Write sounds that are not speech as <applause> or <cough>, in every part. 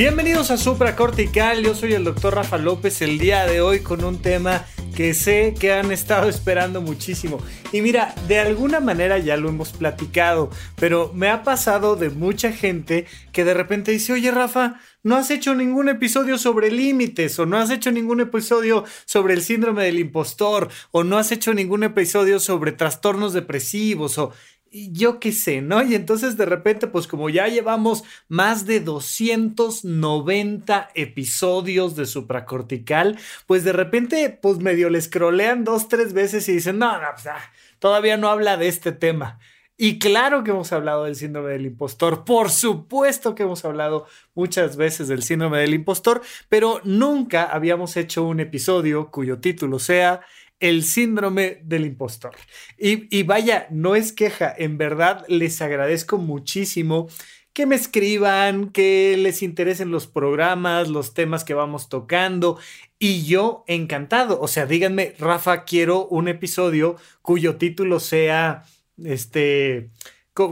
Bienvenidos a Supracortical, yo soy el doctor Rafa López el día de hoy con un tema que sé que han estado esperando muchísimo. Y mira, de alguna manera ya lo hemos platicado, pero me ha pasado de mucha gente que de repente dice, oye Rafa, no has hecho ningún episodio sobre límites, o no has hecho ningún episodio sobre el síndrome del impostor, o no has hecho ningún episodio sobre trastornos depresivos, o yo qué sé, ¿no? Y entonces de repente, pues como ya llevamos más de 290 episodios de supracortical, pues de repente, pues medio les scrollean dos, tres veces y dicen, no, no, pues, ah, todavía no habla de este tema. Y claro que hemos hablado del síndrome del impostor, por supuesto que hemos hablado muchas veces del síndrome del impostor, pero nunca habíamos hecho un episodio cuyo título sea el síndrome del impostor. Y, vaya, no es queja, en verdad les agradezco muchísimo que me escriban, que les interesen los programas, los temas que vamos tocando. Y yo encantado. O sea, díganme, Rafa, quiero un episodio cuyo título sea, este,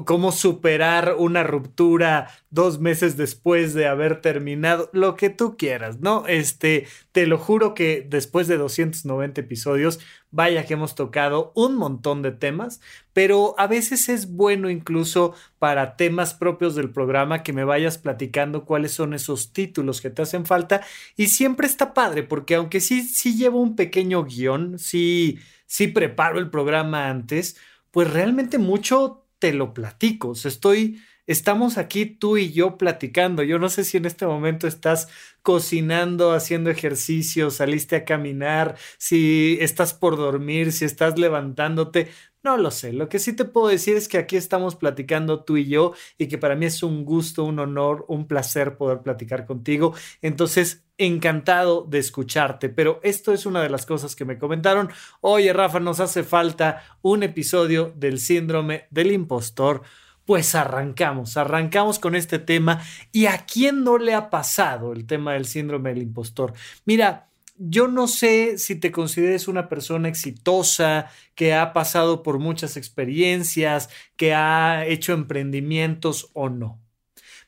cómo superar una ruptura dos meses después de haber terminado, lo que tú quieras, ¿no? Este, te lo juro que después de 290 episodios, vaya que hemos tocado un montón de temas, pero a veces es bueno incluso para temas propios del programa que me vayas platicando cuáles son esos títulos que te hacen falta y siempre está padre porque aunque sí, sí llevo un pequeño guion, sí, sí preparo el programa antes, pues realmente mucho te lo platico. Estoy, estamos aquí tú y yo platicando. Yo no sé si en este momento estás cocinando, haciendo ejercicio, saliste a caminar, si estás por dormir, si estás levantándote. No lo sé. Lo que sí te puedo decir es que aquí estamos platicando tú y yo y que para mí es un gusto, un honor, un placer poder platicar contigo. Entonces, encantado de escucharte, pero esto es una de las cosas que me comentaron. Oye, Rafa, nos hace falta un episodio del síndrome del impostor. Pues arrancamos, arrancamos con este tema. ¿Y a quién no le ha pasado el tema del síndrome del impostor? Mira, yo no sé si te consideres una persona exitosa, que ha pasado por muchas experiencias, que ha hecho emprendimientos o no,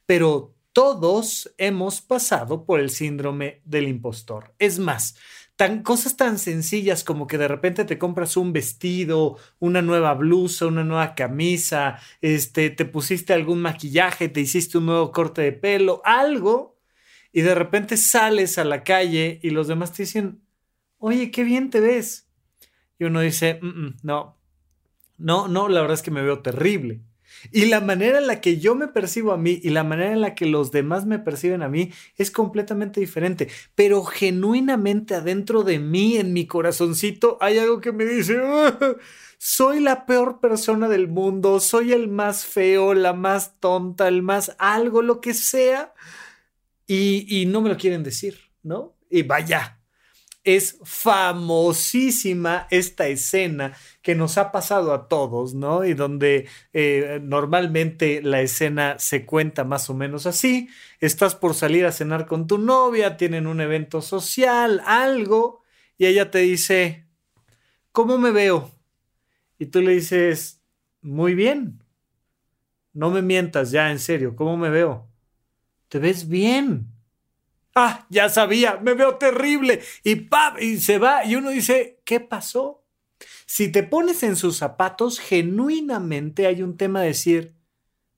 pero todos hemos pasado por el síndrome del impostor. Es más, tan, cosas tan sencillas como que de repente te compras un vestido, una nueva blusa, una nueva camisa, este, te pusiste algún maquillaje, te hiciste un nuevo corte de pelo, algo y de repente sales a la calle y los demás te dicen, oye, qué bien te ves. Y uno dice, mm, mm, no, no, no, la verdad es que me veo terrible. Y la manera en la que yo me percibo a mí y la manera en la que los demás me perciben a mí es completamente diferente. Pero genuinamente adentro de mí, en mi corazoncito, hay algo que me dice, ah, soy la peor persona del mundo, soy el más feo, la más tonta, el más algo, lo que sea y, no me lo quieren decir, ¿no? Y vaya, es famosísima esta escena que nos ha pasado a todos, ¿no? Y donde eh, normalmente la escena se cuenta más o menos así. Estás por salir a cenar con tu novia, tienen un evento social, algo, y ella te dice, ¿cómo me veo? Y tú le dices, muy bien. No me mientas ya, en serio, ¿cómo me veo? te ves bien. Ah, ya sabía, me veo terrible. Y ¡pap! Y se va y uno dice, ¿qué pasó? Si te pones en sus zapatos, genuinamente hay un tema de decir,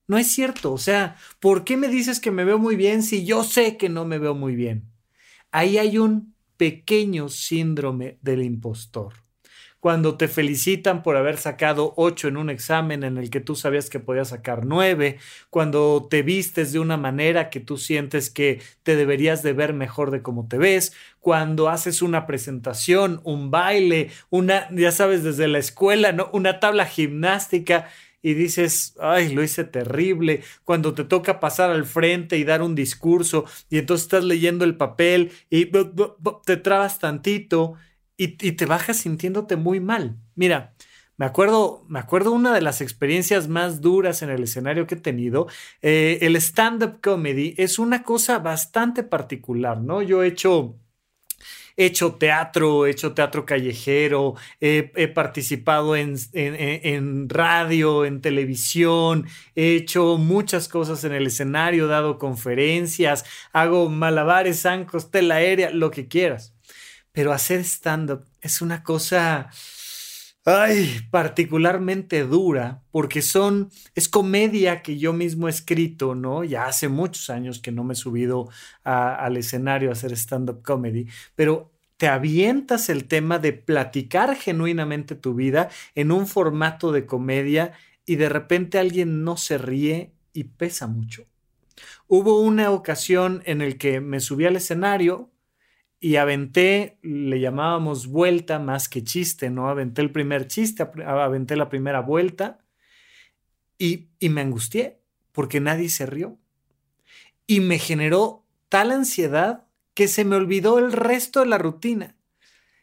no es cierto, o sea, ¿por qué me dices que me veo muy bien si yo sé que no me veo muy bien? Ahí hay un pequeño síndrome del impostor cuando te felicitan por haber sacado 8 en un examen en el que tú sabías que podías sacar 9, cuando te vistes de una manera que tú sientes que te deberías de ver mejor de cómo te ves, cuando haces una presentación, un baile, una, ya sabes, desde la escuela, ¿no? Una tabla gimnástica y dices, ay, lo hice terrible, cuando te toca pasar al frente y dar un discurso y entonces estás leyendo el papel y te trabas tantito y, te bajas sintiéndote muy mal. Mira, me acuerdo, me acuerdo una de las experiencias más duras en el escenario que he tenido. Eh, el stand-up comedy es una cosa bastante particular, ¿no? Yo he hecho he hecho teatro, he hecho teatro callejero, he, participado en, en, radio, en televisión, he hecho muchas cosas en el escenario, dado conferencias, hago malabares, zancos, tela aérea, lo que quieras. Pero hacer stand-up es una cosa ay, particularmente dura, porque son, es comedia que yo mismo he escrito, ¿no? Ya hace muchos años que no me he subido al escenario a hacer stand-up comedy, pero te avientas el tema de platicar genuinamente tu vida en un formato de comedia y de repente alguien no se ríe y pesa mucho. Hubo una ocasión en el que me subí al escenario, y aventé, le llamábamos vuelta más que chiste, ¿no? Aventé el primer chiste, aventé la primera vuelta y, me angustié porque nadie se rió. Y me generó tal ansiedad que se me olvidó el resto de la rutina.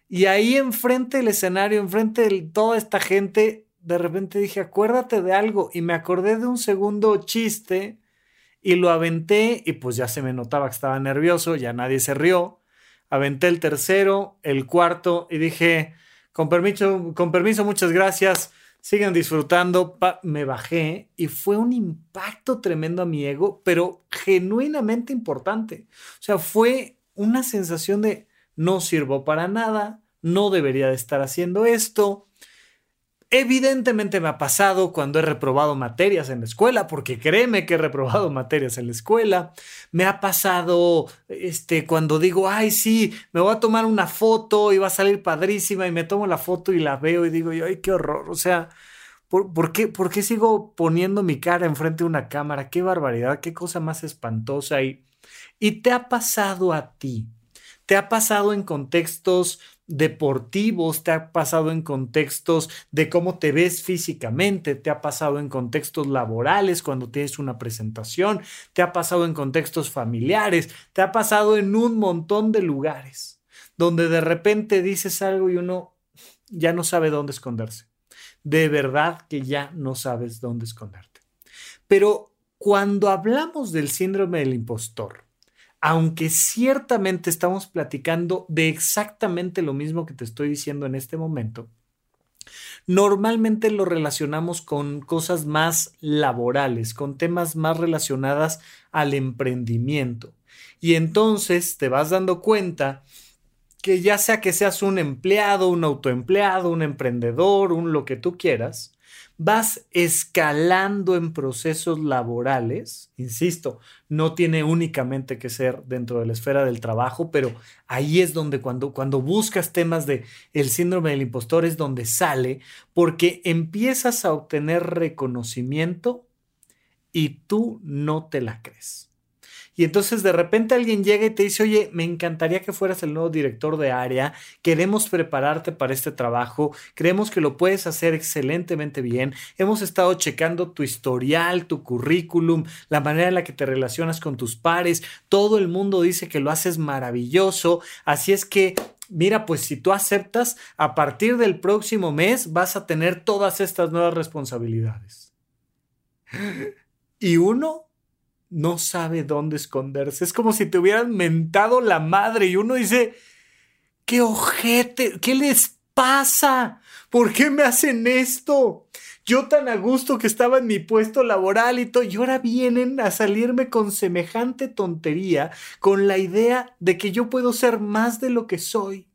Y ahí enfrente del escenario, enfrente de toda esta gente, de repente dije, acuérdate de algo. Y me acordé de un segundo chiste y lo aventé y pues ya se me notaba que estaba nervioso, ya nadie se rió aventé el tercero, el cuarto y dije, con permiso, con permiso muchas gracias, sigan disfrutando. me bajé y fue un impacto tremendo a mi ego, pero genuinamente importante. O sea, fue una sensación de no sirvo para nada, no debería de estar haciendo esto, Evidentemente me ha pasado cuando he reprobado materias en la escuela, porque créeme que he reprobado materias en la escuela. Me ha pasado este, cuando digo, ay, sí, me voy a tomar una foto y va a salir padrísima y me tomo la foto y la veo y digo, ay, qué horror. O sea, ¿por, qué, ¿por qué sigo poniendo mi cara enfrente de una cámara? Qué barbaridad, qué cosa más espantosa. Y, y te ha pasado a ti. Te ha pasado en contextos deportivos, te ha pasado en contextos de cómo te ves físicamente, te ha pasado en contextos laborales cuando tienes una presentación, te ha pasado en contextos familiares, te ha pasado en un montón de lugares donde de repente dices algo y uno ya no sabe dónde esconderse. De verdad que ya no sabes dónde esconderte. Pero cuando hablamos del síndrome del impostor, aunque ciertamente estamos platicando de exactamente lo mismo que te estoy diciendo en este momento, normalmente lo relacionamos con cosas más laborales, con temas más relacionadas al emprendimiento. Y entonces te vas dando cuenta que ya sea que seas un empleado, un autoempleado, un emprendedor, un lo que tú quieras, vas escalando en procesos laborales, insisto, no tiene únicamente que ser dentro de la esfera del trabajo, pero ahí es donde cuando, cuando buscas temas de el síndrome del impostor es donde sale, porque empiezas a obtener reconocimiento y tú no te la crees. Y entonces de repente alguien llega y te dice, oye, me encantaría que fueras el nuevo director de área, queremos prepararte para este trabajo, creemos que lo puedes hacer excelentemente bien, hemos estado checando tu historial, tu currículum, la manera en la que te relacionas con tus pares, todo el mundo dice que lo haces maravilloso, así es que mira, pues si tú aceptas, a partir del próximo mes vas a tener todas estas nuevas responsabilidades. Y uno no sabe dónde esconderse. Es como si te hubieran mentado la madre y uno dice, qué ojete, ¿qué les pasa? ¿Por qué me hacen esto? Yo tan a gusto que estaba en mi puesto laboral y todo, y ahora vienen a salirme con semejante tontería, con la idea de que yo puedo ser más de lo que soy.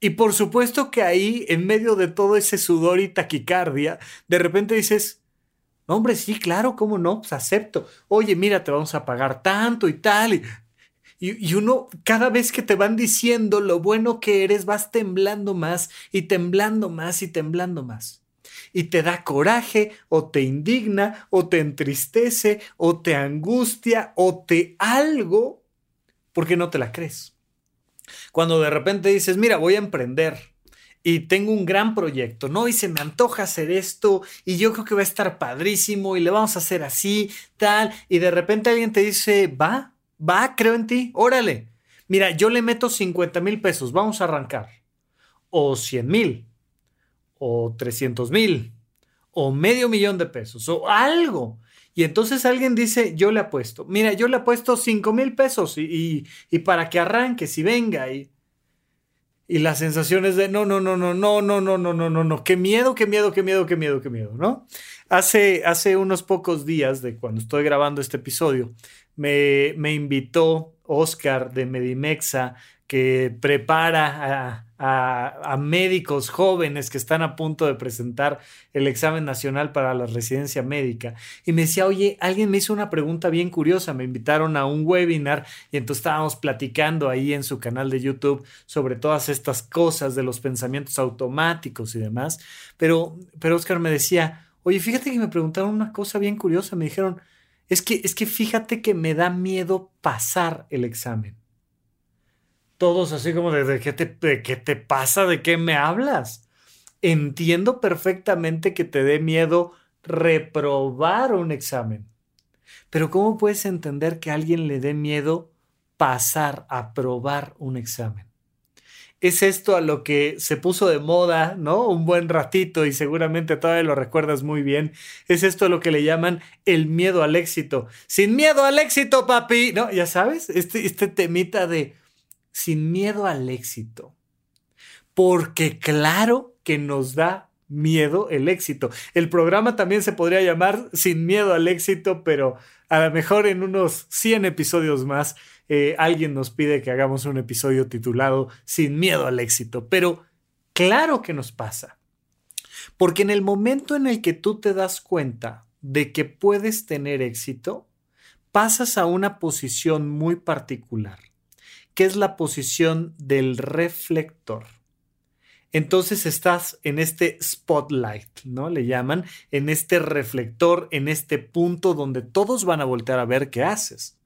Y por supuesto que ahí, en medio de todo ese sudor y taquicardia, de repente dices, hombre, sí, claro, ¿cómo no? Pues acepto. Oye, mira, te vamos a pagar tanto y tal. Y, y, uno, cada vez que te van diciendo lo bueno que eres, vas temblando más y temblando más y temblando más. Y te da coraje, o te indigna, o te entristece, o te angustia, o te algo, porque no te la crees. Cuando de repente dices, mira, voy a emprender y tengo un gran proyecto, ¿no? Y se me antoja hacer esto y yo creo que va a estar padrísimo y le vamos a hacer así, tal, y de repente alguien te dice, va, va, creo en ti, órale. Mira, yo le meto 50 mil pesos, vamos a arrancar. O 100 mil, o 300 mil, o medio millón de pesos, o algo. Y entonces alguien dice, yo le apuesto. Mira, yo le apuesto 5 mil pesos y, y, para que arranque, si venga. Y, y la sensación es de, no, no, no, no, no, no, no, no, no, no, no, qué miedo, qué miedo, qué miedo, qué miedo, qué miedo, ¿no? Hace, hace unos pocos días de cuando estoy grabando este episodio, me, me invitó Oscar de Medimexa, que prepara a, médicos jóvenes que están a punto de presentar el examen nacional para la residencia médica. Y me decía, oye, alguien me hizo una pregunta bien curiosa, me invitaron a un webinar y entonces estábamos platicando ahí en su canal de YouTube sobre todas estas cosas de los pensamientos automáticos y demás. Pero, pero Oscar me decía, oye, fíjate que me preguntaron una cosa bien curiosa, me dijeron, es que, es que fíjate que me da miedo pasar el examen todos así como de, ¿qué, te, ¿qué te pasa? ¿De qué me hablas? Entiendo perfectamente que te dé miedo reprobar un examen. Pero ¿cómo puedes entender que a alguien le dé miedo pasar, a probar un examen? Es esto a lo que se puso de moda, ¿no? Un buen ratito y seguramente todavía lo recuerdas muy bien. Es esto a lo que le llaman el miedo al éxito. Sin miedo al éxito, papi. ¿No? Ya sabes, este, este temita de sin miedo al éxito. Porque claro que nos da miedo el éxito. El programa también se podría llamar Sin miedo al éxito, pero a lo mejor en unos 100 episodios más eh, alguien nos pide que hagamos un episodio titulado Sin miedo al éxito. Pero claro que nos pasa. Porque en el momento en el que tú te das cuenta de que puedes tener éxito, pasas a una posición muy particular ¿Qué es la posición del reflector. Entonces estás en este spotlight, ¿no? Le llaman, en este reflector, en este punto donde todos van a voltear a ver qué haces.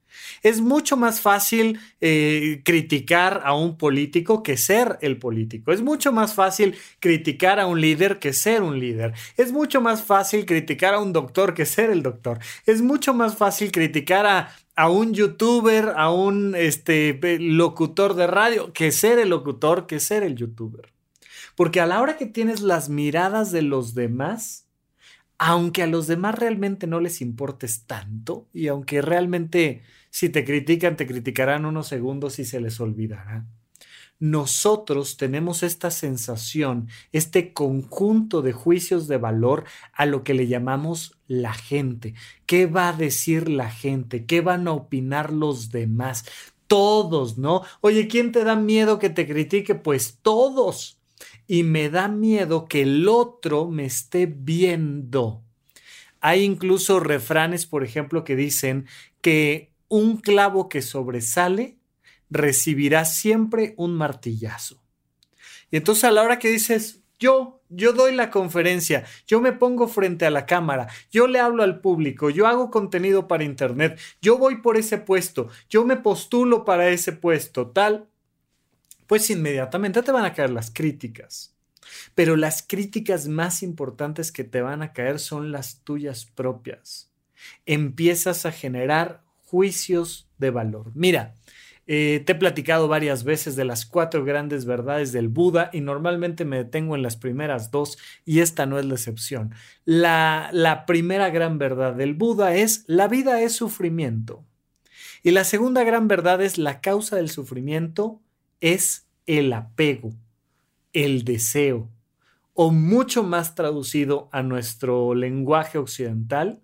Es mucho más fácil eh, criticar a un político que ser el político. Es mucho más fácil criticar a un líder que ser un líder. Es mucho más fácil criticar a un doctor que ser el doctor. Es mucho más fácil criticar a, a un youtuber, a un este, locutor de radio, que ser el locutor, que ser el youtuber. Porque a la hora que tienes las miradas de los demás, aunque a los demás realmente no les importes tanto y aunque realmente si te critican, te criticarán unos segundos y se les olvidará. Nosotros tenemos esta sensación, este conjunto de juicios de valor a lo que le llamamos la gente. ¿Qué va a decir la gente? ¿Qué van a opinar los demás? Todos, ¿no? Oye, ¿quién te da miedo que te critique? Pues todos. Y me da miedo que el otro me esté viendo. Hay incluso refranes, por ejemplo, que dicen que un clavo que sobresale recibirá siempre un martillazo. Y entonces a la hora que dices, yo, yo doy la conferencia, yo me pongo frente a la cámara, yo le hablo al público, yo hago contenido para internet, yo voy por ese puesto, yo me postulo para ese puesto, tal, pues inmediatamente te van a caer las críticas. Pero las críticas más importantes que te van a caer son las tuyas propias. Empiezas a generar juicios de valor. Mira, eh, te he platicado varias veces de las cuatro grandes verdades del Buda y normalmente me detengo en las primeras dos y esta no es la excepción. La, la primera gran verdad del Buda es la vida es sufrimiento. Y la segunda gran verdad es la causa del sufrimiento es el apego, el deseo, o mucho más traducido a nuestro lenguaje occidental,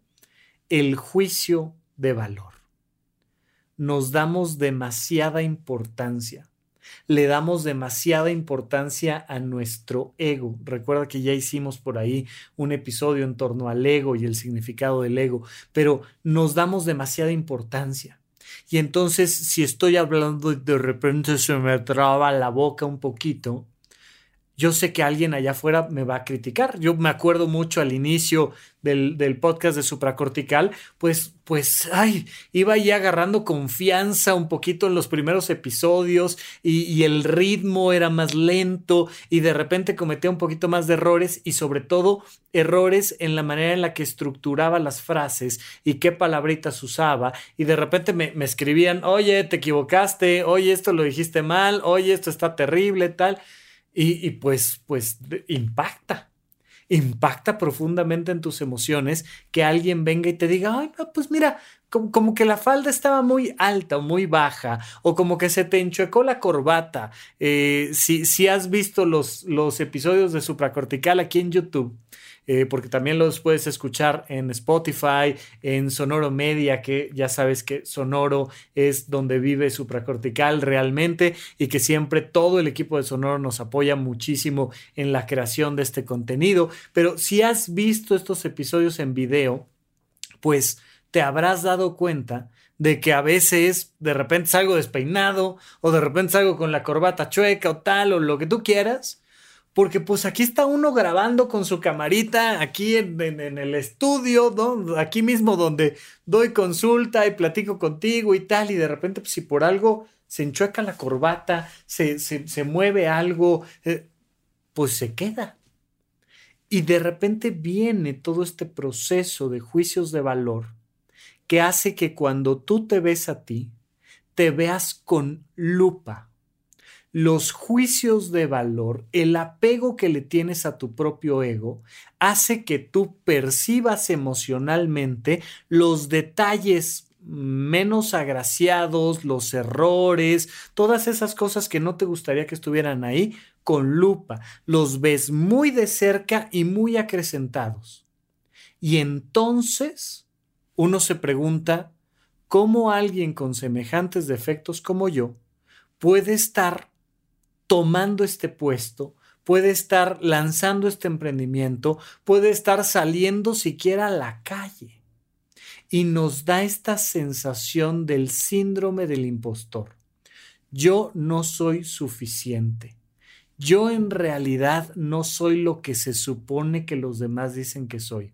el juicio de valor nos damos demasiada importancia. Le damos demasiada importancia a nuestro ego. Recuerda que ya hicimos por ahí un episodio en torno al ego y el significado del ego, pero nos damos demasiada importancia. Y entonces, si estoy hablando y de repente se me traba la boca un poquito, yo sé que alguien allá afuera me va a criticar. Yo me acuerdo mucho al inicio del, del, podcast de supracortical, pues, pues, ay, iba ya agarrando confianza un poquito en los primeros episodios y, y, el ritmo era más lento y de repente cometía un poquito más de errores y sobre todo errores en la manera en la que estructuraba las frases y qué palabritas usaba y de repente me, me escribían, oye, te equivocaste, oye, esto lo dijiste mal, oye, esto está terrible, tal. Y, y pues, pues impacta impacta profundamente en tus emociones que alguien venga y te diga, ay, pues mira, como, que la falda estaba muy alta o muy baja, o como que se te enchuecó la corbata. Eh, si, si, has visto los, los episodios de Supracortical aquí en YouTube, eh, porque también los puedes escuchar en Spotify, en Sonoro Media, que ya sabes que Sonoro es donde vive Supracortical realmente y que siempre todo el equipo de Sonoro nos apoya muchísimo en la creación de este contenido. Pero si has visto estos episodios en video, pues te habrás dado cuenta de que a veces de repente salgo despeinado o de repente salgo con la corbata chueca o tal o lo que tú quieras porque pues aquí está uno grabando con su camarita, aquí en, el estudio, aquí mismo donde doy consulta y platico contigo y tal, y de repente pues, si por algo se enchueca la corbata, se, se, mueve algo, eh, pues se queda. Y de repente viene todo este proceso de juicios de valor que hace que cuando tú te ves a ti, te veas con lupa los juicios de valor, el apego que le tienes a tu propio ego, hace que tú percibas emocionalmente los detalles menos agraciados, los errores, todas esas cosas que no te gustaría que estuvieran ahí, con lupa. Los ves muy de cerca y muy acrecentados. Y entonces uno se pregunta, ¿cómo alguien con semejantes defectos como yo puede estar tomando este puesto, puede estar lanzando este emprendimiento, puede estar saliendo siquiera a la calle. Y nos da esta sensación del síndrome del impostor. Yo no soy suficiente. Yo en realidad no soy lo que se supone que los demás dicen que soy.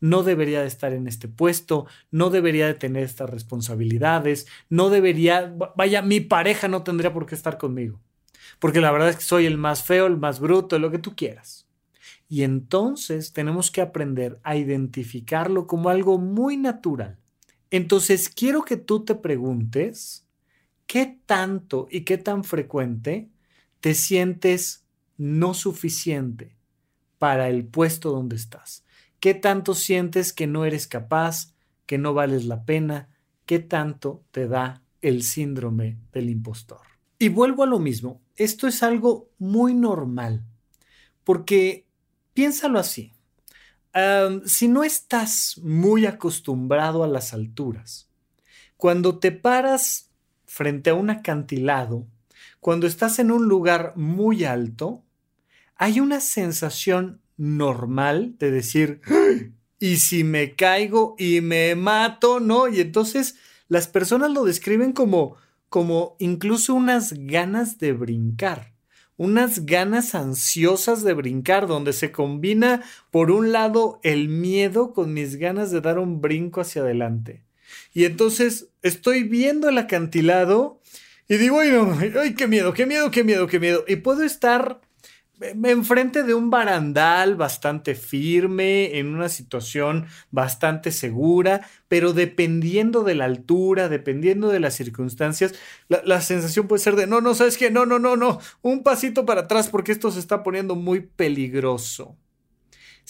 No debería de estar en este puesto, no debería de tener estas responsabilidades, no debería, vaya, mi pareja no tendría por qué estar conmigo porque la verdad es que soy el más feo, el más bruto, lo que tú quieras. Y entonces tenemos que aprender a identificarlo como algo muy natural. Entonces quiero que tú te preguntes qué tanto y qué tan frecuente te sientes no suficiente para el puesto donde estás. ¿Qué tanto sientes que no eres capaz, que no vales la pena? ¿Qué tanto te da el síndrome del impostor? Y vuelvo a lo mismo, esto es algo muy normal, porque piénsalo así, si no estás muy acostumbrado a las alturas, cuando te paras frente a un acantilado, cuando estás en un lugar muy alto, hay una sensación normal de decir, ¿y si me caigo y me mato? ¿No? Y entonces las personas lo describen como como incluso unas ganas de brincar, unas ganas ansiosas de brincar, donde se combina por un lado el miedo con mis ganas de dar un brinco hacia adelante. Y entonces estoy viendo el acantilado y digo, ay, no, ay, qué miedo, qué miedo, qué miedo, qué miedo. Y puedo estar enfrente de un barandal bastante firme, en una situación bastante segura, pero dependiendo de la altura, dependiendo de las circunstancias, la, sensación puede ser de, no, no, sabes qué, no, no, no, no, un pasito para atrás porque esto se está poniendo muy peligroso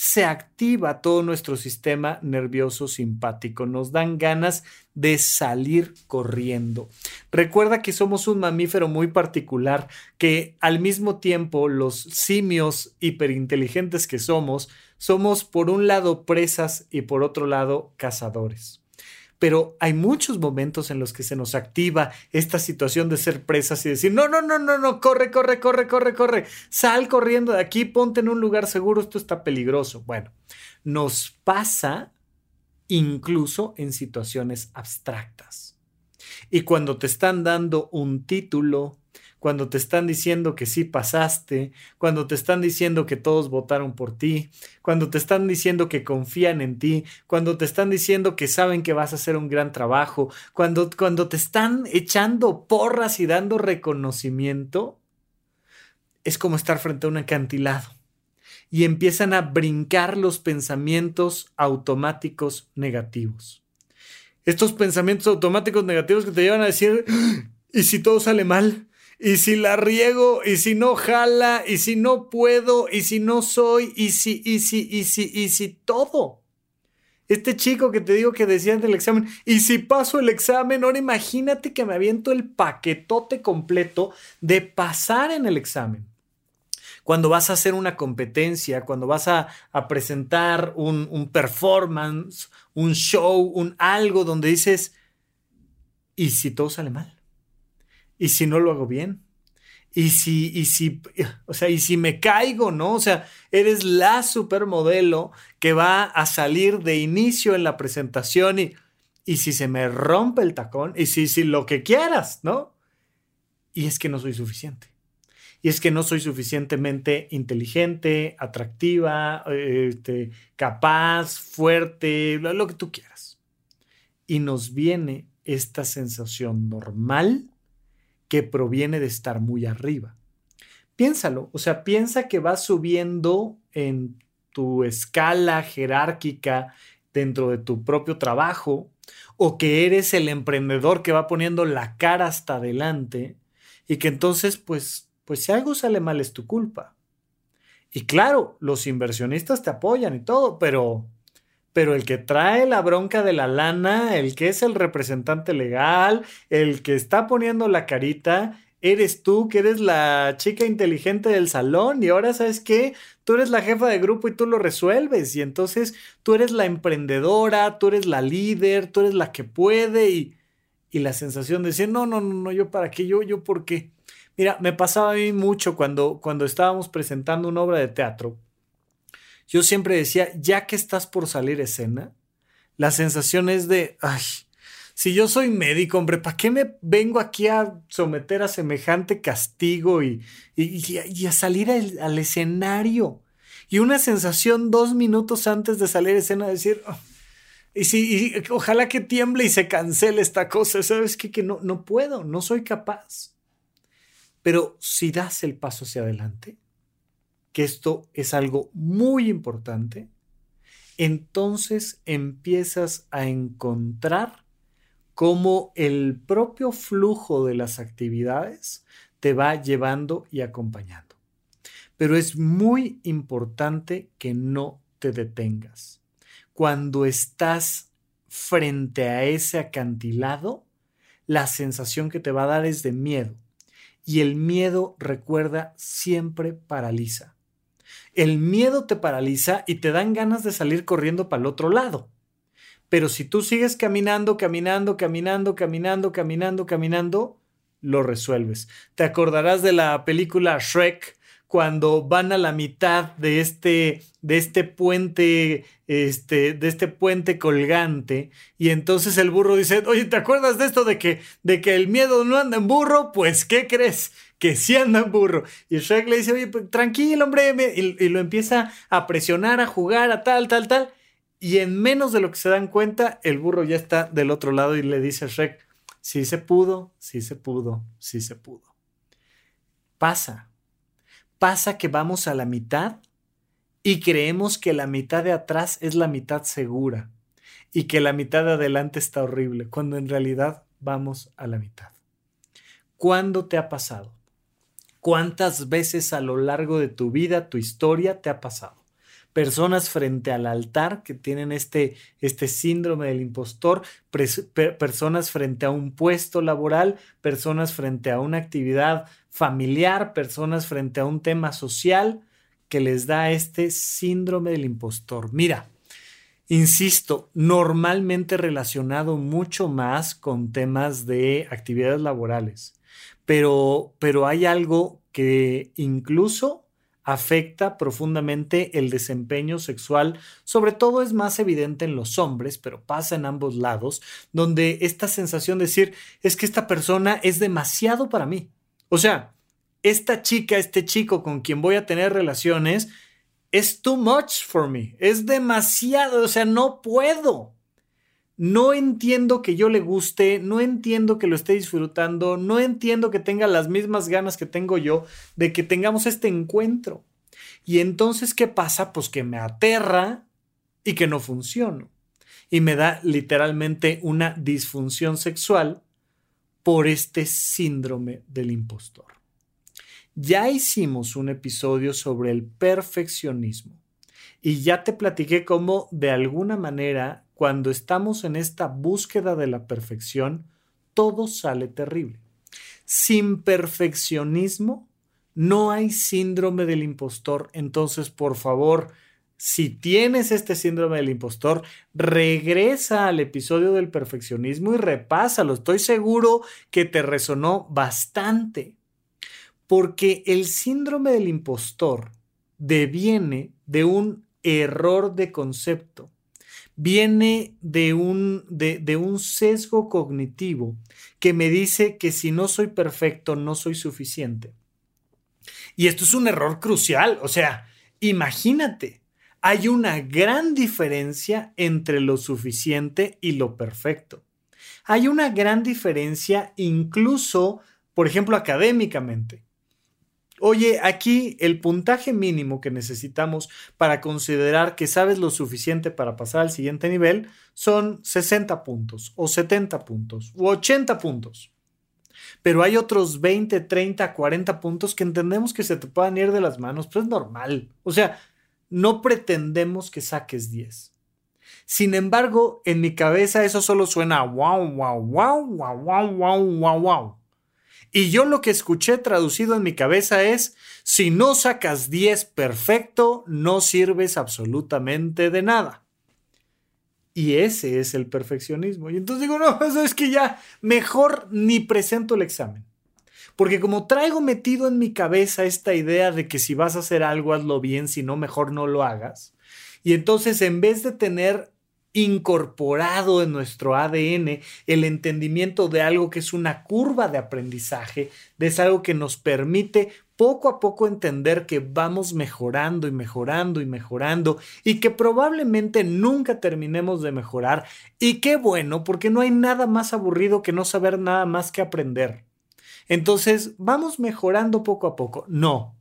se activa todo nuestro sistema nervioso simpático. Nos dan ganas de salir corriendo. Recuerda que somos un mamífero muy particular, que al mismo tiempo los simios hiperinteligentes que somos, somos por un lado presas y por otro lado cazadores pero hay muchos momentos en los que se nos activa esta situación de ser presas y decir, no, no, no, no, no, corre, corre, corre, corre, corre, sal corriendo de aquí, ponte en un lugar seguro, esto está peligroso. Bueno, nos pasa incluso en situaciones abstractas. Y cuando te están dando un título, cuando te están diciendo que sí pasaste, cuando te están diciendo que todos votaron por ti, cuando te están diciendo que confían en ti, cuando te están diciendo que saben que vas a hacer un gran trabajo, cuando, cuando te están echando porras y dando reconocimiento, es como estar frente a un acantilado y empiezan a brincar los pensamientos automáticos negativos. Estos pensamientos automáticos negativos que te llevan a decir, ¿y si todo sale mal? ¿Y si la riego? ¿Y si no jala? ¿Y si no puedo? ¿Y si no soy? ¿Y si, y si, y si, y si todo? Este chico que te digo que decía del examen, y si paso el examen, ahora imagínate que me aviento el paquetote completo de pasar en el examen cuando vas a hacer una competencia, cuando vas a, presentar un, performance, un show, un algo donde dices, ¿y si todo sale mal? ¿Y si no lo hago bien? ¿Y si, y si, o sea, y si me caigo, ¿no? O sea, eres la supermodelo que va a salir de inicio en la presentación y, y si se me rompe el tacón, y si, si lo que quieras, ¿no? Y es que no soy suficiente y es que no soy suficientemente inteligente, atractiva, este, capaz, fuerte, lo, que tú quieras. Y nos viene esta sensación normal que proviene de estar muy arriba. Piénsalo, o sea, piensa que vas subiendo en tu escala jerárquica dentro de tu propio trabajo o que eres el emprendedor que va poniendo la cara hasta adelante y que entonces pues pues si algo sale mal es tu culpa. Y claro, los inversionistas te apoyan y todo, pero, pero el que trae la bronca de la lana, el que es el representante legal, el que está poniendo la carita, eres tú, que eres la chica inteligente del salón y ahora sabes qué, tú eres la jefa de grupo y tú lo resuelves y entonces tú eres la emprendedora, tú eres la líder, tú eres la que puede y, y la sensación de decir, no, no, no, no, yo para qué, yo, yo por qué. Mira, me pasaba a mí mucho cuando, cuando estábamos presentando una obra de teatro. Yo siempre decía, ya que estás por salir escena, la sensación es de, ay, si yo soy médico, hombre, ¿para qué me vengo aquí a someter a semejante castigo y, y, a salir al, escenario? Y una sensación dos minutos antes de salir escena, decir, oh, y si, ojalá que tiemble y se cancele esta cosa, ¿sabes qué? Que no, no puedo, no soy capaz. Pero si das el paso hacia adelante, que esto es algo muy importante, entonces empiezas a encontrar cómo el propio flujo de las actividades te va llevando y acompañando. Pero es muy importante que no te detengas. Cuando estás frente a ese acantilado, la sensación que te va a dar es de miedo y el miedo, recuerda, siempre paraliza. El miedo te paraliza y te dan ganas de salir corriendo para el otro lado. Pero si tú sigues caminando, caminando, caminando, caminando, caminando, caminando, lo resuelves. Te acordarás de la película Shrek cuando van a la mitad de este, de este puente, este, de este puente colgante, y entonces el burro dice, oye, ¿te acuerdas de esto de que, de que el miedo no anda en burro? Pues, ¿qué crees? Que sí anda en burro. Y Shrek le dice, oye, pues, tranquilo, hombre, y, y lo empieza a presionar, a jugar, a tal, tal, tal, y en menos de lo que se dan cuenta, el burro ya está del otro lado y le dice a Shrek, sí se pudo, sí se pudo, sí se pudo. Pasa, pasa que vamos a la mitad y creemos que la mitad de atrás es la mitad segura y que la mitad de adelante está horrible, cuando en realidad vamos a la mitad. ¿Cuándo te ha pasado? ¿Cuántas veces a lo largo de tu vida, tu historia, te ha pasado? Personas frente al altar que tienen este, este síndrome del impostor, personas frente a un puesto laboral, personas frente a una actividad familiar, personas frente a un tema social que les da este síndrome del impostor. Mira, insisto, normalmente relacionado mucho más con temas de actividades laborales, pero, pero hay algo que incluso afecta profundamente el desempeño sexual, sobre todo es más evidente en los hombres, pero pasa en ambos lados, donde esta sensación de decir, es que esta persona es demasiado para mí, O sea, esta chica, este chico con quien voy a tener relaciones, es too much for me. Es demasiado, o sea, no puedo. No entiendo que yo le guste, no entiendo que lo esté disfrutando, no entiendo que tenga las mismas ganas que tengo yo de que tengamos este encuentro. Y entonces, ¿qué pasa? Pues que me aterra y que no funciono. Y me da literalmente una disfunción sexual por este síndrome del impostor. Ya hicimos un episodio sobre el perfeccionismo y ya te platiqué cómo de alguna manera cuando estamos en esta búsqueda de la perfección, todo sale terrible. Sin perfeccionismo no hay síndrome del impostor. Entonces, por favor, si tienes este síndrome del impostor, regresa al episodio del perfeccionismo y repásalo. Estoy seguro que te resonó bastante. Porque el síndrome del impostor deviene de un error de concepto viene de un, de, un sesgo cognitivo que me dice que si no soy perfecto, no soy suficiente. Y esto es un error crucial. O sea, imagínate, hay una gran diferencia entre lo suficiente y lo perfecto. Hay una gran diferencia incluso, por ejemplo, académicamente. Oye, aquí el puntaje mínimo que necesitamos para considerar que sabes lo suficiente para pasar al siguiente nivel son 60 puntos o 70 puntos u 80 puntos. Pero hay otros 20, 30, 40 puntos que entendemos que se te puedan ir de las manos, pues es normal. O sea, no pretendemos que saques 10. Sin embargo, en mi cabeza eso solo suena wow, wow, wow, wow, wow, wow, wow, wow. Y yo lo que escuché traducido en mi cabeza es, si no sacas 10 perfecto, no sirves absolutamente de nada. Y ese es el perfeccionismo. Y entonces digo, no, <laughs> eso es que ya mejor ni presento el examen. Porque como traigo metido en mi cabeza esta idea de que si vas a hacer algo, hazlo bien, si no, mejor no lo hagas. Y entonces en vez de tener incorporado en nuestro ADN el entendimiento de algo que es una curva de aprendizaje, de es algo que nos permite poco a poco entender que vamos mejorando y mejorando y mejorando y que probablemente nunca terminemos de mejorar. Y qué bueno, porque no hay nada más aburrido que no saber nada más que aprender. Entonces, vamos mejorando poco a poco. No,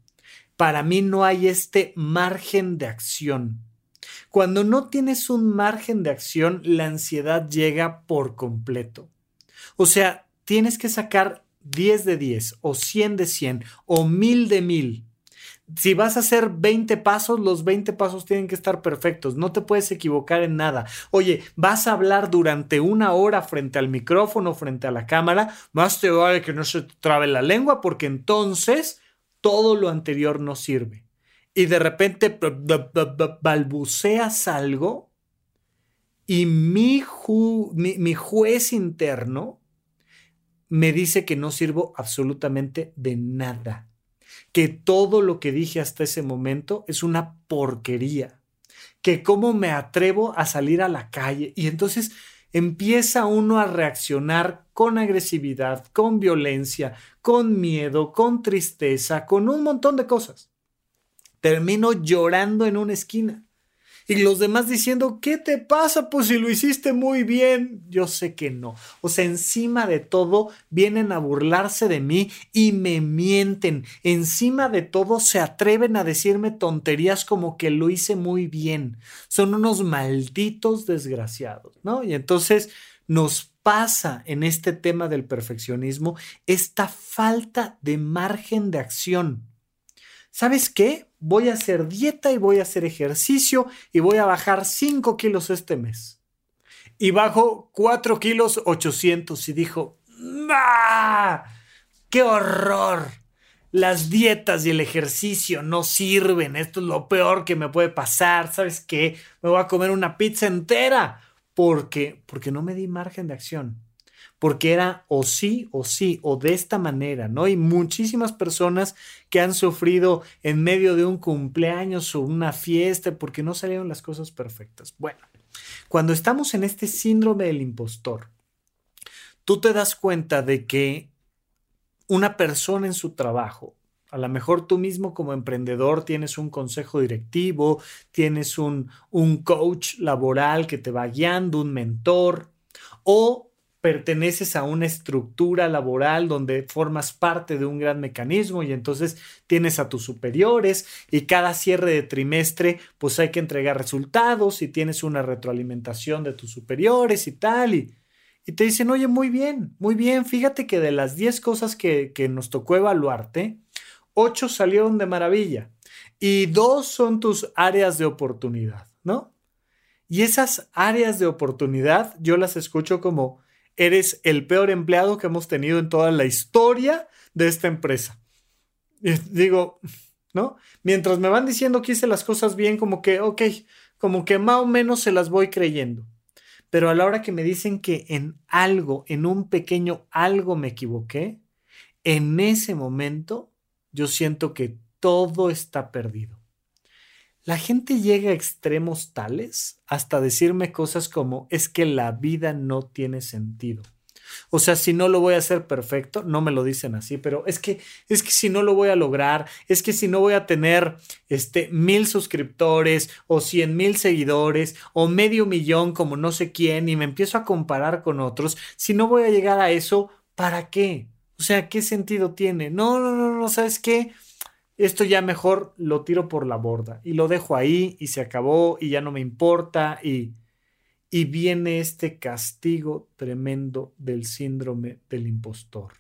para mí no hay este margen de acción cuando no tienes un margen de acción, la ansiedad llega por completo. O sea, tienes que sacar 10 de 10 o 100 de 100 o 1000 de 1000. Si vas a hacer 20 pasos, los 20 pasos tienen que estar perfectos. No te puedes equivocar en nada. Oye, vas a hablar durante una hora frente al micrófono, frente a la cámara. Más te vale que no se trabe la lengua porque entonces todo lo anterior no sirve y de repente balbuceas algo y mi, mi, juez interno me dice que no sirvo absolutamente de nada, que todo lo que dije hasta ese momento es una porquería, que cómo me atrevo a salir a la calle. Y entonces empieza uno a reaccionar con agresividad, con violencia, con miedo, con tristeza, con un montón de cosas termino llorando en una esquina. Y los demás diciendo, ¿qué te pasa? Pues si lo hiciste muy bien. Yo sé que no. O sea, encima de todo vienen a burlarse de mí y me mienten. Encima de todo se atreven a decirme tonterías como que lo hice muy bien. Son unos malditos desgraciados, ¿no? Y entonces nos pasa en este tema del perfeccionismo esta falta de margen de acción. ¿Sabes qué? Voy a hacer dieta y voy a hacer ejercicio y voy a bajar 5 kilos este mes. Y bajo 4 kilos 800 y dijo, ¡Ah! ¡Qué horror! Las dietas y el ejercicio no sirven. Esto es lo peor que me puede pasar. ¿Sabes qué? Me voy a comer una pizza entera. Porque, porque no me di margen de acción porque era o sí o sí o de esta manera, ¿no? Y muchísimas personas que han sufrido en medio de un cumpleaños o una fiesta porque no salieron las cosas perfectas. Bueno, cuando estamos en este síndrome del impostor, tú te das cuenta de que una persona en su trabajo. A lo mejor tú mismo como emprendedor tienes un consejo directivo, tienes un, un coach laboral que te va guiando, un mentor, o perteneces a una estructura laboral donde formas parte de un gran mecanismo y entonces tienes a tus superiores y cada cierre de trimestre pues hay que entregar resultados y tienes una retroalimentación de tus superiores y tal y, te dicen, oye, muy bien, muy bien, fíjate que de las 10 cosas que, que nos tocó evaluarte, 8 salieron de maravilla y dos son tus áreas de oportunidad, ¿no? Y esas áreas de oportunidad yo las escucho como eres el peor empleado que hemos tenido en toda la historia de esta empresa. Y digo, ¿no? Mientras me van diciendo que hice las cosas bien, como que, ok, como que más o menos se las voy creyendo. Pero a la hora que me dicen que en algo, en un pequeño algo me equivoqué, en ese momento yo siento que todo está perdido. La gente llega a extremos tales hasta decirme cosas como es que la vida no tiene sentido. O sea, si no lo voy a hacer perfecto, no me lo dicen así, pero es que es que si no lo voy a lograr, es que si no voy a tener este mil suscriptores o cien mil seguidores o medio millón como no sé quién y me empiezo a comparar con otros, si no voy a llegar a eso, ¿para qué? O sea, ¿qué sentido tiene? No, no, no, no, ¿sabes qué? Esto ya mejor lo tiro por la borda y lo dejo ahí y se acabó y ya no me importa y, y viene este castigo tremendo del síndrome del impostor.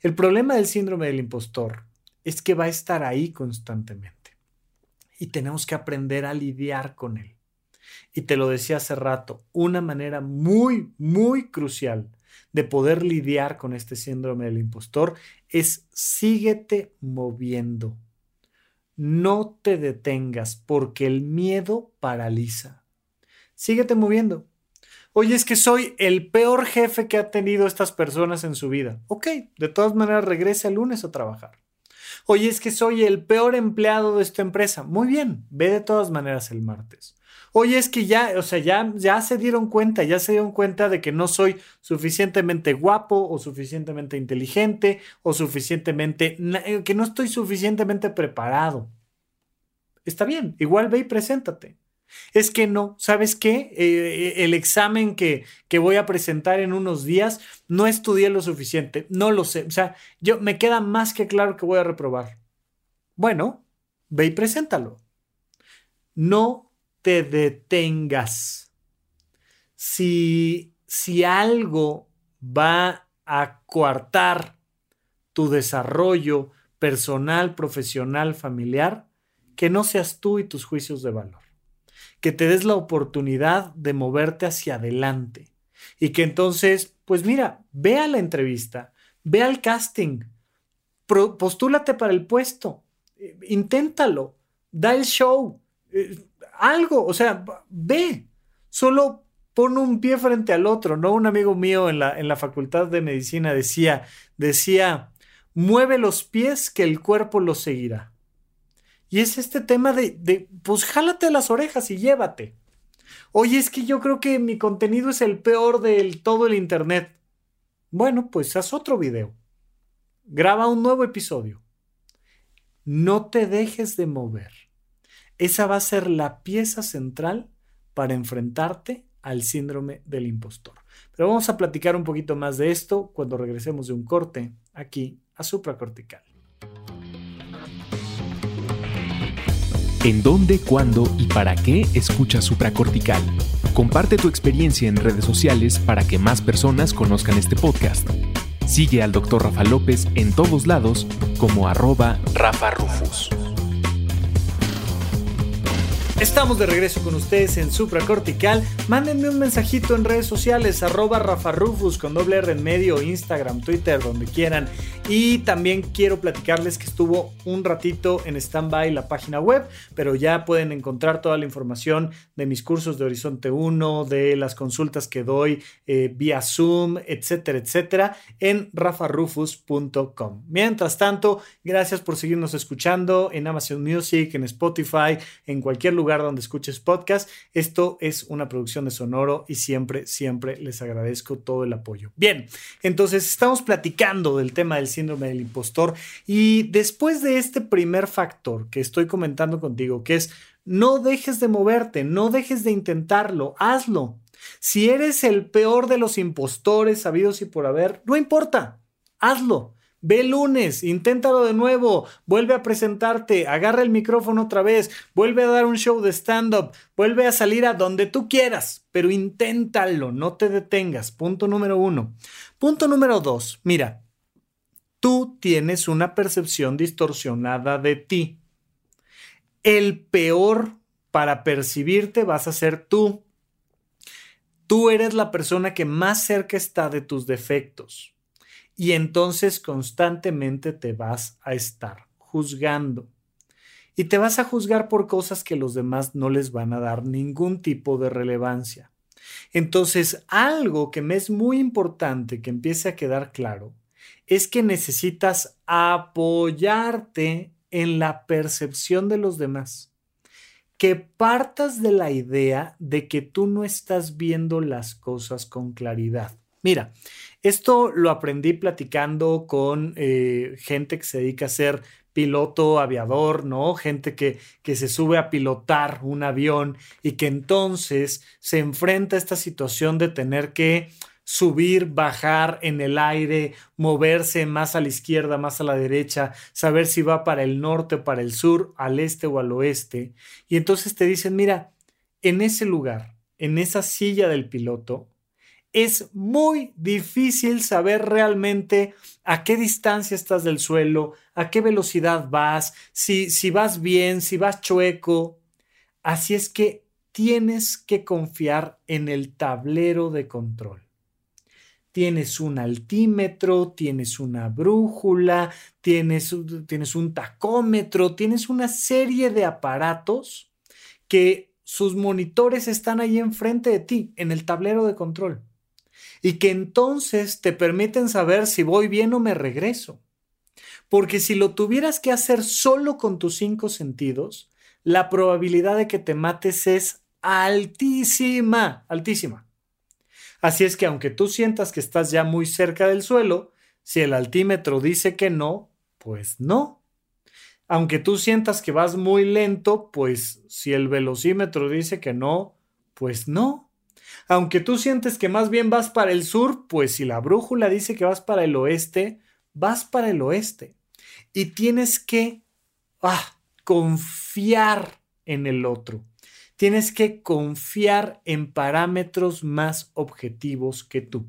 El problema del síndrome del impostor es que va a estar ahí constantemente y tenemos que aprender a lidiar con él. Y te lo decía hace rato, una manera muy, muy crucial de poder lidiar con este síndrome del impostor es síguete moviendo. No te detengas porque el miedo paraliza. Síguete moviendo. Oye, es que soy el peor jefe que ha tenido estas personas en su vida. Ok, de todas maneras regrese el lunes a trabajar. Oye, es que soy el peor empleado de esta empresa. Muy bien, ve de todas maneras el martes. Oye, es que ya, o sea, ya, ya se dieron cuenta, ya se dieron cuenta de que no soy suficientemente guapo o suficientemente inteligente o suficientemente, eh, que no estoy suficientemente preparado. Está bien, igual ve y preséntate. Es que no, ¿sabes qué? Eh, el examen que, que, voy a presentar en unos días, no estudié lo suficiente, no lo sé. O sea, yo me queda más que claro que voy a reprobar. Bueno, ve y preséntalo. No te detengas. Si, si algo va a coartar tu desarrollo personal, profesional, familiar, que no seas tú y tus juicios de valor. Que te des la oportunidad de moverte hacia adelante. Y que entonces, pues mira, ve a la entrevista, ve al casting, postúlate para el puesto, eh, inténtalo, da el show, eh, algo, o sea, ve, solo pon un pie frente al otro, ¿no? Un amigo mío en la, en la facultad de medicina decía, decía, mueve los pies que el cuerpo los seguirá. Y es este tema de, de, pues jálate las orejas y llévate. Oye, es que yo creo que mi contenido es el peor del todo el Internet. Bueno, pues haz otro video. Graba un nuevo episodio. No te dejes de mover. Esa va a ser la pieza central para enfrentarte al síndrome del impostor. Pero vamos a platicar un poquito más de esto cuando regresemos de un corte aquí a supracortical. ¿En dónde, cuándo y para qué escuchas supracortical? Comparte tu experiencia en redes sociales para que más personas conozcan este podcast. Sigue al Dr. Rafa López en todos lados como arroba Rafa Rufus. Estamos de regreso con ustedes en Supracortical. Mándenme un mensajito en redes sociales, arroba Rafa Rufus con doble R en medio, Instagram, Twitter, donde quieran. Y también quiero platicarles que estuvo un ratito en stand-by la página web, pero ya pueden encontrar toda la información de mis cursos de Horizonte 1, de las consultas que doy eh, vía Zoom, etcétera, etcétera, en rafarufus.com. Mientras tanto, gracias por seguirnos escuchando en Amazon Music, en Spotify, en cualquier lugar lugar donde escuches podcast. Esto es una producción de Sonoro y siempre, siempre les agradezco todo el apoyo. Bien, entonces estamos platicando del tema del síndrome del impostor y después de este primer factor que estoy comentando contigo, que es no dejes de moverte, no dejes de intentarlo, hazlo. Si eres el peor de los impostores sabidos y por haber, no importa, hazlo. Ve lunes, inténtalo de nuevo, vuelve a presentarte, agarra el micrófono otra vez, vuelve a dar un show de stand-up, vuelve a salir a donde tú quieras, pero inténtalo, no te detengas. Punto número uno. Punto número dos, mira, tú tienes una percepción distorsionada de ti. El peor para percibirte vas a ser tú. Tú eres la persona que más cerca está de tus defectos y entonces constantemente te vas a estar juzgando. Y te vas a juzgar por cosas que los demás no les van a dar ningún tipo de relevancia. Entonces, algo que me es muy importante que empiece a quedar claro es que necesitas apoyarte en la percepción de los demás. Que partas de la idea de que tú no estás viendo las cosas con claridad. Mira, esto lo aprendí platicando con eh, gente que se dedica a ser piloto aviador, ¿no? Gente que, que se sube a pilotar un avión y que entonces se enfrenta a esta situación de tener que subir, bajar en el aire, moverse más a la izquierda, más a la derecha, saber si va para el norte, para el sur, al este o al oeste. Y entonces te dicen, mira, en ese lugar, en esa silla del piloto, es muy difícil saber realmente a qué distancia estás del suelo, a qué velocidad vas, si, si vas bien, si vas chueco. Así es que tienes que confiar en el tablero de control. Tienes un altímetro, tienes una brújula, tienes, tienes un tacómetro, tienes una serie de aparatos que sus monitores están ahí enfrente de ti, en el tablero de control y que entonces te permiten saber si voy bien o me regreso. Porque si lo tuvieras que hacer solo con tus cinco sentidos, la probabilidad de que te mates es altísima, altísima. Así es que aunque tú sientas que estás ya muy cerca del suelo, si el altímetro dice que no, pues no. Aunque tú sientas que vas muy lento, pues si el velocímetro dice que no, pues no. Aunque tú sientes que más bien vas para el sur, pues si la brújula dice que vas para el oeste, vas para el oeste. Y tienes que ah, confiar en el otro. Tienes que confiar en parámetros más objetivos que tú.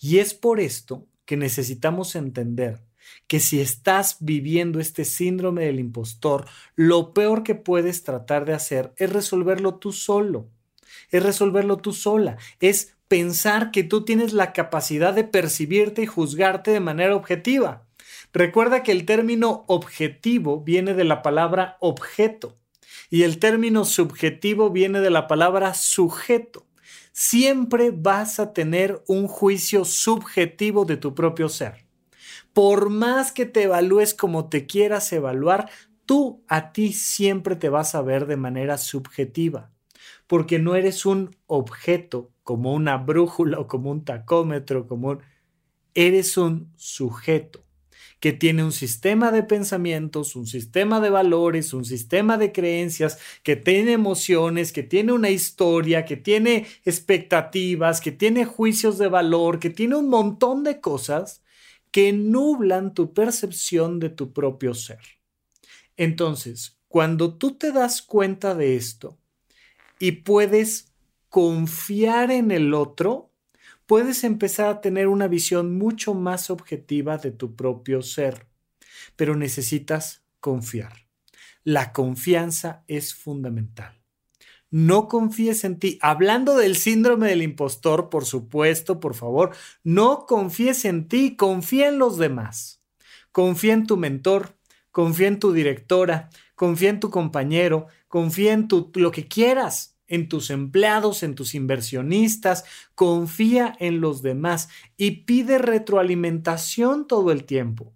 Y es por esto que necesitamos entender que si estás viviendo este síndrome del impostor, lo peor que puedes tratar de hacer es resolverlo tú solo es resolverlo tú sola, es pensar que tú tienes la capacidad de percibirte y juzgarte de manera objetiva. Recuerda que el término objetivo viene de la palabra objeto y el término subjetivo viene de la palabra sujeto. Siempre vas a tener un juicio subjetivo de tu propio ser. Por más que te evalúes como te quieras evaluar, tú a ti siempre te vas a ver de manera subjetiva porque no eres un objeto como una brújula o como un tacómetro, como eres un sujeto que tiene un sistema de pensamientos, un sistema de valores, un sistema de creencias, que tiene emociones, que tiene una historia, que tiene expectativas, que tiene juicios de valor, que tiene un montón de cosas que nublan tu percepción de tu propio ser. Entonces, cuando tú te das cuenta de esto, y puedes confiar en el otro, puedes empezar a tener una visión mucho más objetiva de tu propio ser. Pero necesitas confiar. La confianza es fundamental. No confíes en ti. Hablando del síndrome del impostor, por supuesto, por favor, no confíes en ti, confía en los demás. Confía en tu mentor, confía en tu directora, confía en tu compañero, confía en tu, lo que quieras, en tus empleados, en tus inversionistas, confía en los demás y pide retroalimentación todo el tiempo.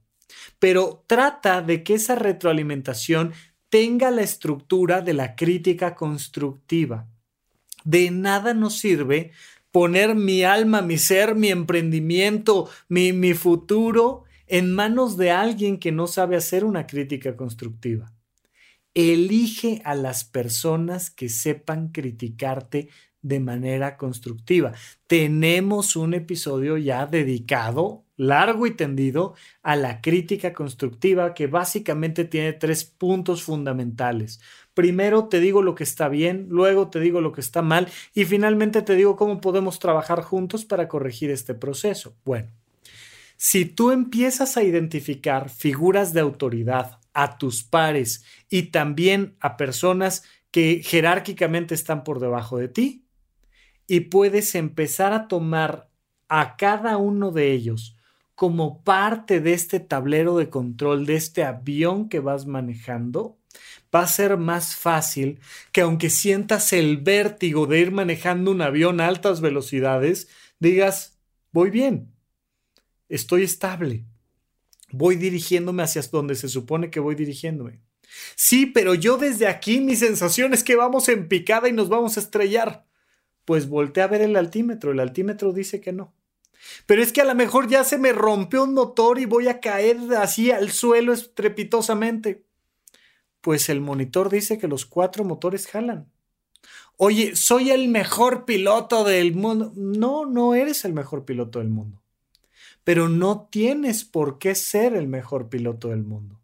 Pero trata de que esa retroalimentación tenga la estructura de la crítica constructiva. De nada nos sirve poner mi alma, mi ser, mi emprendimiento, mi, mi futuro en manos de alguien que no sabe hacer una crítica constructiva. Elige a las personas que sepan criticarte de manera constructiva. Tenemos un episodio ya dedicado, largo y tendido, a la crítica constructiva que básicamente tiene tres puntos fundamentales. Primero te digo lo que está bien, luego te digo lo que está mal y finalmente te digo cómo podemos trabajar juntos para corregir este proceso. Bueno, si tú empiezas a identificar figuras de autoridad a tus pares y también a personas que jerárquicamente están por debajo de ti, y puedes empezar a tomar a cada uno de ellos como parte de este tablero de control, de este avión que vas manejando, va a ser más fácil que aunque sientas el vértigo de ir manejando un avión a altas velocidades, digas, voy bien, estoy estable. Voy dirigiéndome hacia donde se supone que voy dirigiéndome. Sí, pero yo desde aquí mi sensación es que vamos en picada y nos vamos a estrellar. Pues volteé a ver el altímetro, el altímetro dice que no. Pero es que a lo mejor ya se me rompió un motor y voy a caer así al suelo estrepitosamente. Pues el monitor dice que los cuatro motores jalan. Oye, soy el mejor piloto del mundo. No, no eres el mejor piloto del mundo pero no tienes por qué ser el mejor piloto del mundo.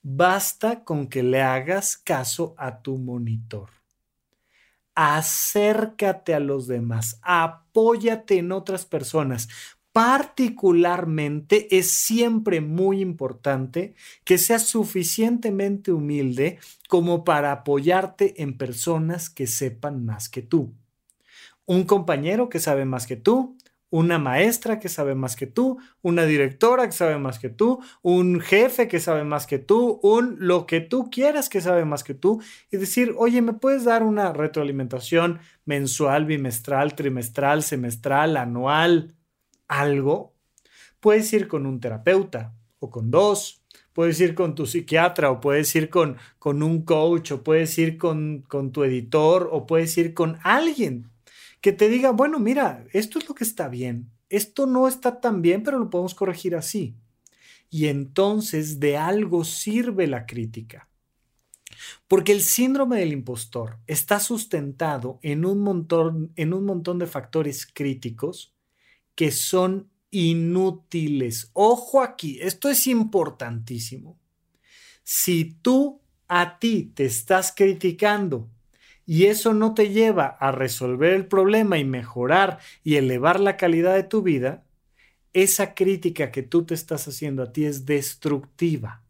Basta con que le hagas caso a tu monitor. Acércate a los demás, apóyate en otras personas. Particularmente es siempre muy importante que seas suficientemente humilde como para apoyarte en personas que sepan más que tú. Un compañero que sabe más que tú, una maestra que sabe más que tú, una directora que sabe más que tú, un jefe que sabe más que tú, un lo que tú quieras que sabe más que tú y decir, oye, ¿me puedes dar una retroalimentación mensual, bimestral, trimestral, semestral, anual, algo? Puedes ir con un terapeuta o con dos, puedes ir con tu psiquiatra o puedes ir con, con un coach o puedes ir con, con tu editor o puedes ir con alguien que te diga, bueno, mira, esto es lo que está bien, esto no está tan bien, pero lo podemos corregir así. Y entonces de algo sirve la crítica. Porque el síndrome del impostor está sustentado en un montón, en un montón de factores críticos que son inútiles. Ojo aquí, esto es importantísimo. Si tú a ti te estás criticando y eso no te lleva a resolver el problema y mejorar y elevar la calidad de tu vida, esa crítica que tú te estás haciendo a ti es destructiva.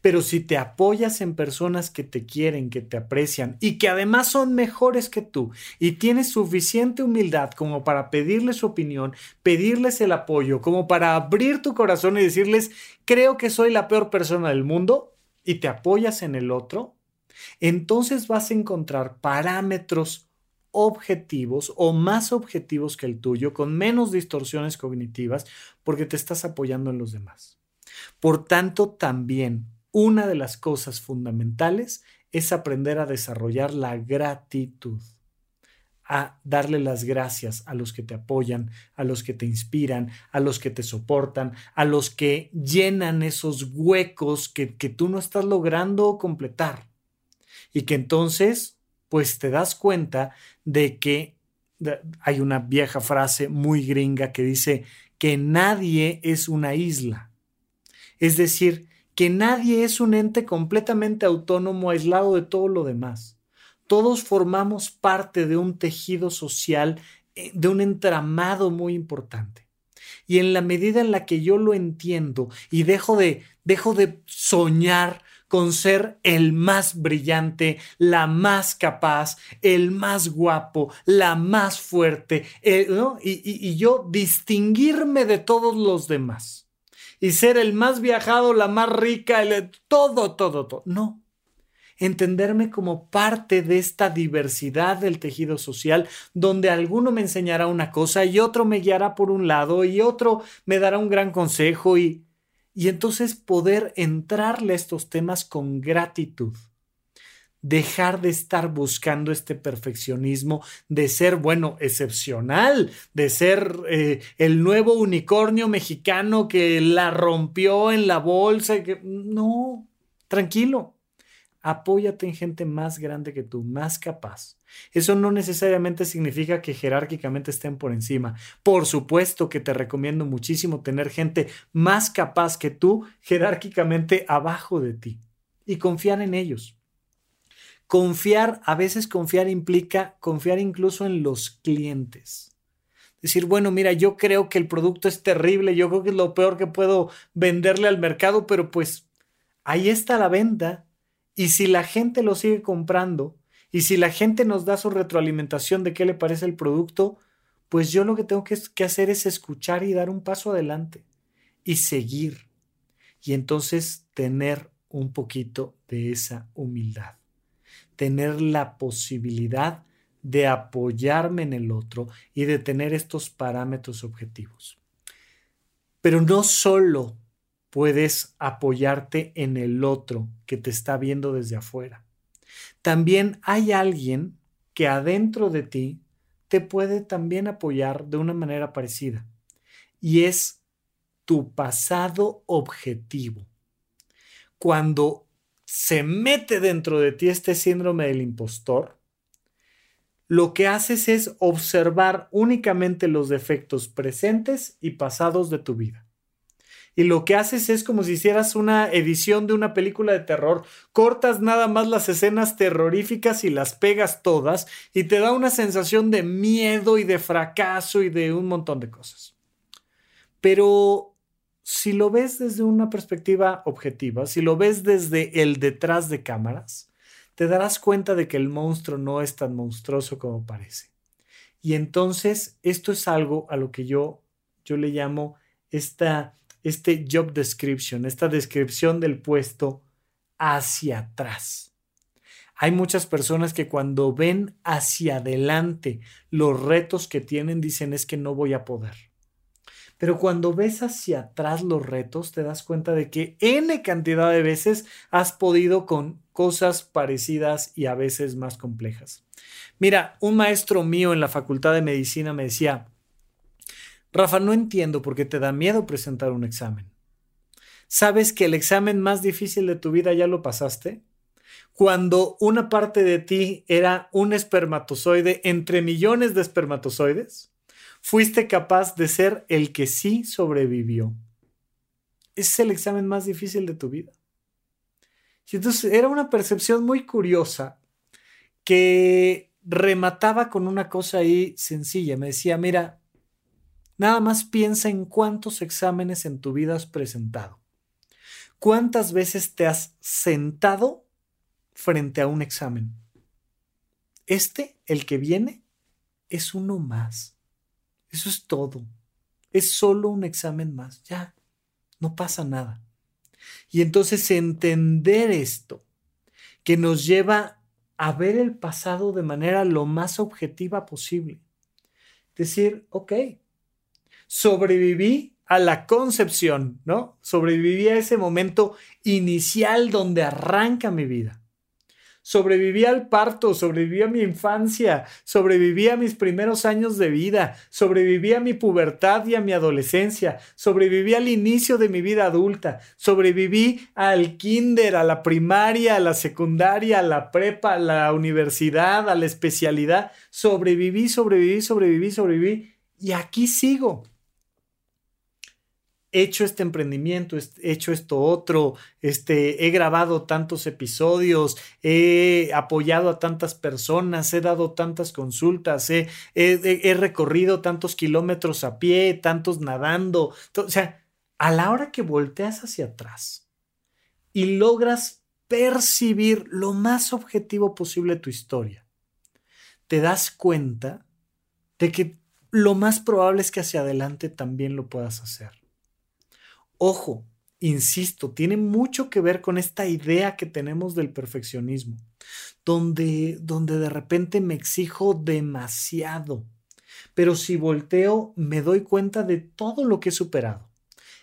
Pero si te apoyas en personas que te quieren, que te aprecian y que además son mejores que tú y tienes suficiente humildad como para pedirles su opinión, pedirles el apoyo, como para abrir tu corazón y decirles, creo que soy la peor persona del mundo y te apoyas en el otro, entonces vas a encontrar parámetros objetivos o más objetivos que el tuyo, con menos distorsiones cognitivas, porque te estás apoyando en los demás. Por tanto, también una de las cosas fundamentales es aprender a desarrollar la gratitud, a darle las gracias a los que te apoyan, a los que te inspiran, a los que te soportan, a los que llenan esos huecos que, tú no estás logrando completar y que entonces pues te das cuenta de que hay una vieja frase muy gringa que dice que nadie es una isla. Es decir, que nadie es un ente completamente autónomo, aislado de todo lo demás. Todos formamos parte de un tejido social, eh, de un entramado muy importante. Y en la medida en la que yo lo entiendo y dejo de, dejo de soñar con ser el más brillante, la más capaz, el más guapo, la más fuerte, eh, y, yo distinguirme de todos los demás. Y ser el más viajado, la más rica, el, todo, todo, todo. No, entenderme como parte de esta diversidad del tejido social, donde alguno me enseñará una cosa y otro me guiará por un lado y otro me dará un gran consejo y y entonces poder entrarle a estos temas con gratitud. dejar de estar buscando este perfeccionismo, de ser, bueno, excepcional, de ser eh, el nuevo unicornio mexicano que la rompió en la bolsa. Que... No, tranquilo. Apóyate en gente más grande que tú, más capaz. Eso no necesariamente significa que jerárquicamente estén por encima. Por supuesto que te recomiendo muchísimo tener gente más capaz que tú jerárquicamente abajo de ti y confiar en ellos. Confiar, a veces confiar implica confiar incluso en los clientes. Decir, bueno, mira, yo creo que el producto es terrible, yo creo que es lo peor que puedo venderle al mercado, pero pues ahí está la venta. Y si la gente lo sigue comprando y si la gente nos da su retroalimentación de qué le parece el producto, pues yo lo que tengo que, hacer es escuchar y dar un paso adelante y seguir. Y entonces tener un poquito de esa humildad tener la posibilidad de apoyarme en el otro y de tener estos parámetros objetivos. Pero no solo puedes apoyarte en el otro que te está viendo desde afuera. También hay alguien que adentro de ti te puede también apoyar de una manera parecida. Y es tu pasado objetivo. Cuando se mete dentro de ti este síndrome del impostor, lo que haces es observar únicamente los defectos presentes y pasados de tu vida. Y lo que haces es como si hicieras una edición de una película de terror, cortas nada más las escenas terroríficas y las pegas todas y te da una sensación de miedo y de fracaso y de un montón de cosas. Pero si lo ves desde una perspectiva objetiva, si lo ves desde el detrás de cámaras, te darás cuenta de que el monstruo no es tan monstruoso como parece. Y entonces esto es algo a lo que yo, yo le llamo esta, este job description, esta descripción del puesto hacia atrás. Hay muchas personas que cuando ven hacia adelante los retos que tienen dicen es que no voy a poder pero cuando ves hacia atrás los retos, te das cuenta de que N cantidad de veces has podido con cosas parecidas y a veces más complejas. Mira, un maestro mío en la Facultad de Medicina me decía, Rafa, no entiendo por qué te da miedo presentar un examen. ¿Sabes que el examen más difícil de tu vida ya lo pasaste? Cuando una parte de ti era un espermatozoide entre millones de espermatozoides fuiste capaz de ser el que sí sobrevivió. Ese es el examen más difícil de tu vida. Y entonces era una percepción muy curiosa que remataba con una cosa ahí sencilla. Me decía, mira, nada más piensa en cuántos exámenes en tu vida has presentado. ¿Cuántas veces te has sentado frente a un examen? Este, el que viene, es uno más. Eso es todo. Es solo un examen más. Ya, no pasa nada. Y entonces entender esto, que nos lleva a ver el pasado de manera lo más objetiva posible. Decir, ok, sobreviví a la concepción, ¿no? Sobreviví a ese momento inicial donde arranca mi vida. Sobreviví al parto, sobreviví a mi infancia, sobreviví a mis primeros años de vida, sobreviví a mi pubertad y a mi adolescencia, sobreviví al inicio de mi vida adulta, sobreviví al kinder, a la primaria, a la secundaria, a la prepa, a la universidad, a la especialidad, sobreviví, sobreviví, sobreviví, sobreviví y aquí sigo hecho este emprendimiento, he hecho esto otro, este, he grabado tantos episodios, he apoyado a tantas personas, he dado tantas consultas, he, he recorrido tantos kilómetros a pie, tantos nadando. O sea, a la hora que volteas hacia atrás y logras percibir lo más objetivo posible tu historia, te das cuenta de que lo más probable es que hacia adelante también lo puedas hacer. Ojo, insisto, tiene mucho que ver con esta idea que tenemos del perfeccionismo, donde, donde de repente me exijo demasiado, pero si volteo me doy cuenta de todo lo que he superado.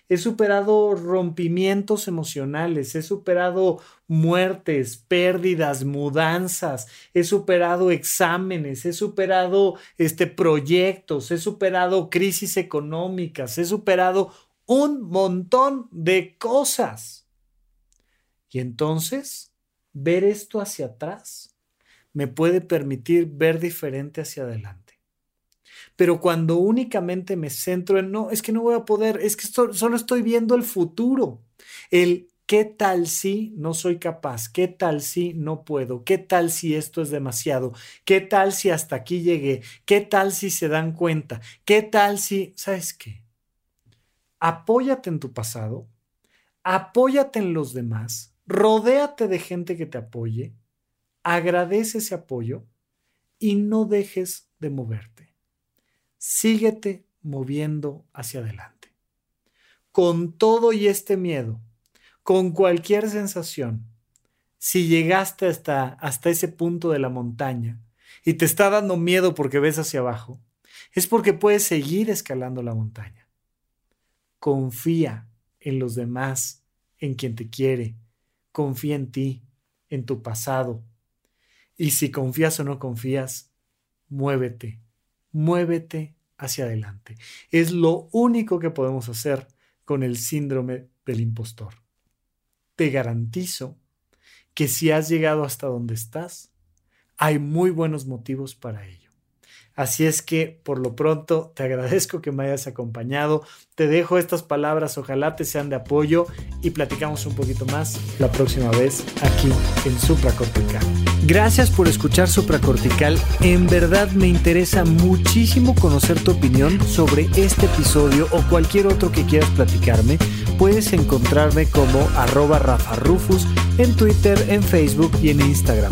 he superado rompimientos emocionales, he superado muertes, pérdidas, mudanzas, he superado exámenes, he superado este, proyectos, he superado crisis económicas, he superado un montón de cosas. Y entonces, ver esto hacia atrás me puede permitir ver diferente hacia adelante. Pero cuando únicamente me centro en, no, es que no voy a poder, es que solo estoy viendo el futuro, el ¿Qué tal si no soy capaz? ¿Qué tal si no puedo? ¿Qué tal si esto es demasiado? ¿Qué tal si hasta aquí llegué? ¿Qué tal si se dan cuenta? ¿Qué tal si, sabes qué? Apóyate en tu pasado, apóyate en los demás, rodéate de gente que te apoye, agradece ese apoyo y no dejes de moverte síguete moviendo hacia adelante. Con todo y este miedo, con cualquier sensación, si llegaste hasta, hasta ese punto de la montaña y te está dando miedo porque ves hacia abajo, es porque puedes seguir escalando la montaña. Confía en los demás, en quien te quiere, confía en ti, en tu pasado. Y si confías o no confías, muévete, muévete hacia adelante. Es lo único que podemos hacer con el síndrome del impostor. Te garantizo que si has llegado hasta donde estás, hay muy buenos motivos para ello. Así es que por lo pronto te agradezco que me hayas acompañado. Te dejo estas palabras, ojalá te sean de apoyo y platicamos un poquito más la próxima vez aquí en Supracortical. Gracias por escuchar Supracortical. En verdad me interesa muchísimo conocer tu opinión sobre este episodio o cualquier otro que quieras platicarme. Puedes encontrarme como arroba Rafa Rufus en Twitter, en Facebook y en Instagram.